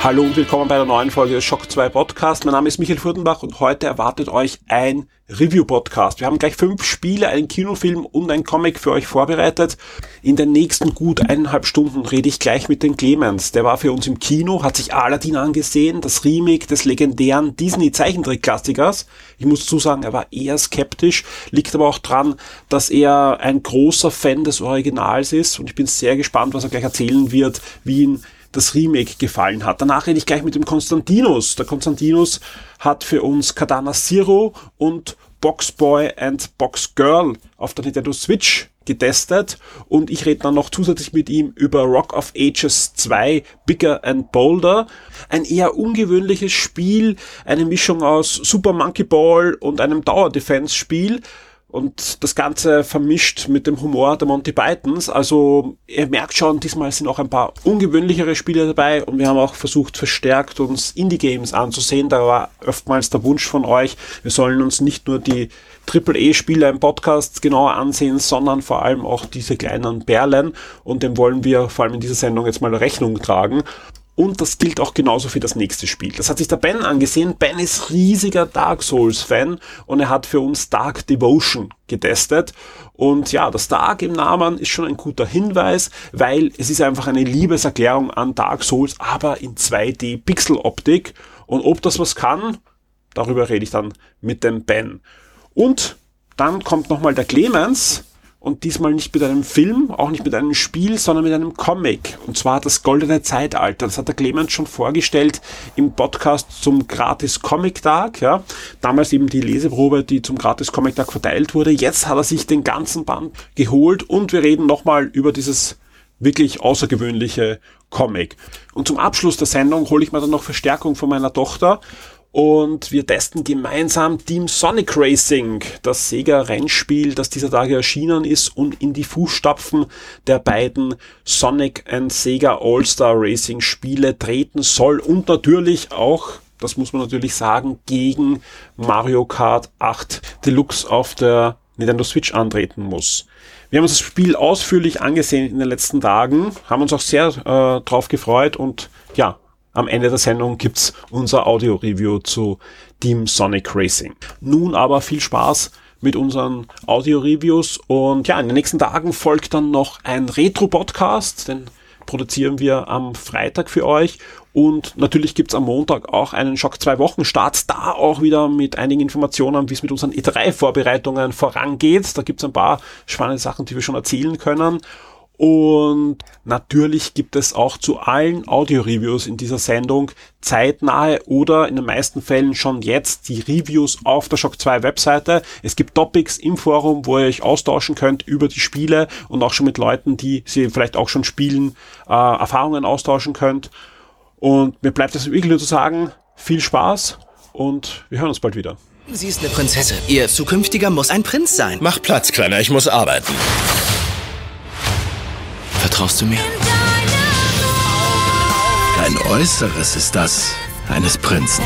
Hallo und willkommen bei der neuen Folge des Shock 2 Podcast. Mein Name ist Michael Furtenbach und heute erwartet euch ein Review-Podcast. Wir haben gleich fünf Spiele, einen Kinofilm und ein Comic für euch vorbereitet. In den nächsten gut eineinhalb Stunden rede ich gleich mit dem Clemens. Der war für uns im Kino, hat sich Aladdin angesehen, das Remake des legendären Disney-Zeichentrick-Klassikers. Ich muss zusagen, er war eher skeptisch, liegt aber auch dran, dass er ein großer Fan des Originals ist und ich bin sehr gespannt, was er gleich erzählen wird, wie ihn das Remake gefallen hat. Danach rede ich gleich mit dem Konstantinus. Der Konstantinus hat für uns Katana Zero und Boxboy and Box Girl auf der Nintendo Switch getestet und ich rede dann noch zusätzlich mit ihm über Rock of Ages 2 Bigger and Bolder. Ein eher ungewöhnliches Spiel, eine Mischung aus Super Monkey Ball und einem Tower Defense Spiel und das Ganze vermischt mit dem Humor der Monty Pythons. Also ihr merkt schon, diesmal sind auch ein paar ungewöhnlichere Spiele dabei und wir haben auch versucht, verstärkt uns Indie-Games anzusehen. Da war oftmals der Wunsch von euch, wir sollen uns nicht nur die Triple-E-Spiele im Podcast genauer ansehen, sondern vor allem auch diese kleinen Perlen und dem wollen wir vor allem in dieser Sendung jetzt mal Rechnung tragen. Und das gilt auch genauso für das nächste Spiel. Das hat sich der Ben angesehen. Ben ist riesiger Dark Souls-Fan und er hat für uns Dark Devotion getestet. Und ja, das Dark im Namen ist schon ein guter Hinweis, weil es ist einfach eine Liebeserklärung an Dark Souls, aber in 2D Pixel-Optik. Und ob das was kann, darüber rede ich dann mit dem Ben. Und dann kommt nochmal der Clemens und diesmal nicht mit einem Film, auch nicht mit einem Spiel, sondern mit einem Comic. Und zwar das Goldene Zeitalter. Das hat der Clemens schon vorgestellt im Podcast zum Gratis Comic Tag. Ja. Damals eben die Leseprobe, die zum Gratis Comic Tag verteilt wurde. Jetzt hat er sich den ganzen Band geholt und wir reden nochmal über dieses wirklich außergewöhnliche Comic. Und zum Abschluss der Sendung hole ich mir dann noch Verstärkung von meiner Tochter und wir testen gemeinsam Team Sonic Racing, das Sega-Rennspiel, das dieser Tage erschienen ist und in die Fußstapfen der beiden Sonic and Sega All-Star Racing Spiele treten soll und natürlich auch das muss man natürlich sagen, gegen Mario Kart 8 Deluxe auf der Nintendo Switch antreten muss. Wir haben uns das Spiel ausführlich angesehen in den letzten Tagen, haben uns auch sehr äh, drauf gefreut und ja, am Ende der Sendung gibt's unser Audio-Review zu Team Sonic Racing. Nun aber viel Spaß mit unseren Audio-Reviews und ja, in den nächsten Tagen folgt dann noch ein Retro-Podcast, den produzieren wir am Freitag für euch und natürlich gibt's am Montag auch einen Schock 2 Wochen Start, da auch wieder mit einigen Informationen, wie es mit unseren E3-Vorbereitungen vorangeht. Da gibt's ein paar spannende Sachen, die wir schon erzählen können. Und natürlich gibt es auch zu allen Audio-Reviews in dieser Sendung zeitnahe oder in den meisten Fällen schon jetzt die Reviews auf der Shock 2 Webseite. Es gibt Topics im Forum, wo ihr euch austauschen könnt über die Spiele und auch schon mit Leuten, die sie vielleicht auch schon spielen, äh, Erfahrungen austauschen könnt. Und mir bleibt es wirklich nur zu sagen, viel Spaß und wir hören uns bald wieder. Sie ist eine Prinzessin. Ihr zukünftiger muss ein Prinz sein. Mach Platz, Kleiner, ich muss arbeiten. Vertraust du mir? Dein Äußeres ist das eines Prinzen.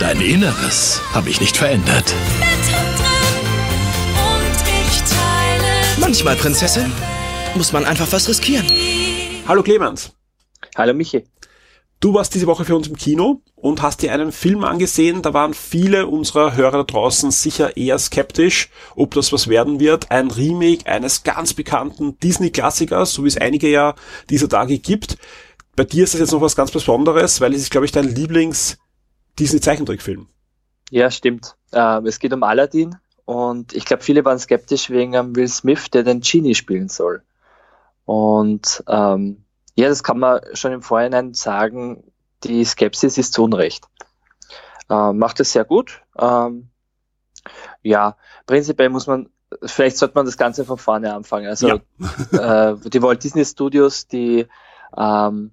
Dein Inneres habe ich nicht verändert. Manchmal, Prinzessin, muss man einfach was riskieren. Hallo Clemens. Hallo Michi. Du warst diese Woche für uns im Kino und hast dir einen Film angesehen. Da waren viele unserer Hörer da draußen sicher eher skeptisch, ob das was werden wird. Ein Remake eines ganz bekannten Disney-Klassikers, so wie es einige ja dieser Tage gibt. Bei dir ist das jetzt noch was ganz Besonderes, weil es ist, glaube ich, dein Lieblings-Disney-Zeichentrickfilm. Ja, stimmt. Ähm, es geht um Aladdin und ich glaube, viele waren skeptisch wegen Will Smith, der den Genie spielen soll. Und ähm, ja, das kann man schon im Vorhinein sagen, die Skepsis ist zu Unrecht. Ähm, macht es sehr gut. Ähm, ja, prinzipiell muss man, vielleicht sollte man das Ganze von vorne anfangen. Also ja. äh, die Walt Disney Studios, die ähm,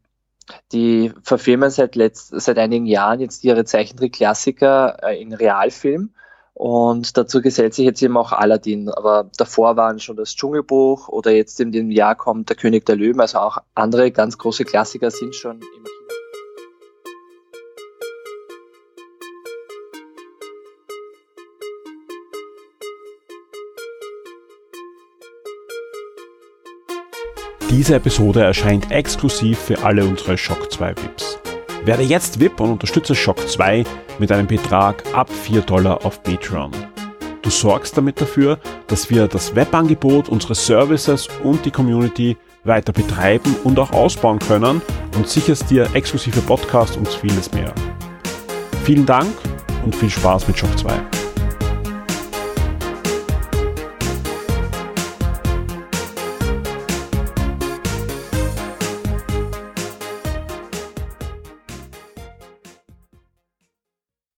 die verfilmen seit, letzt, seit einigen Jahren jetzt ihre Zeichentrick-Klassiker äh, in Realfilm und dazu gesellt sich jetzt eben auch Aladdin. Aber davor waren schon das Dschungelbuch oder jetzt in dem Jahr kommt der König der Löwen. Also auch andere ganz große Klassiker sind schon im Kino. Diese Episode erscheint exklusiv für alle unsere Shock 2 VIPs. Werde jetzt VIP und unterstütze Shock 2 mit einem Betrag ab 4 Dollar auf Patreon. Du sorgst damit dafür, dass wir das Webangebot, unsere Services und die Community weiter betreiben und auch ausbauen können und sicherst dir exklusive Podcasts und vieles mehr. Vielen Dank und viel Spaß mit Shock 2.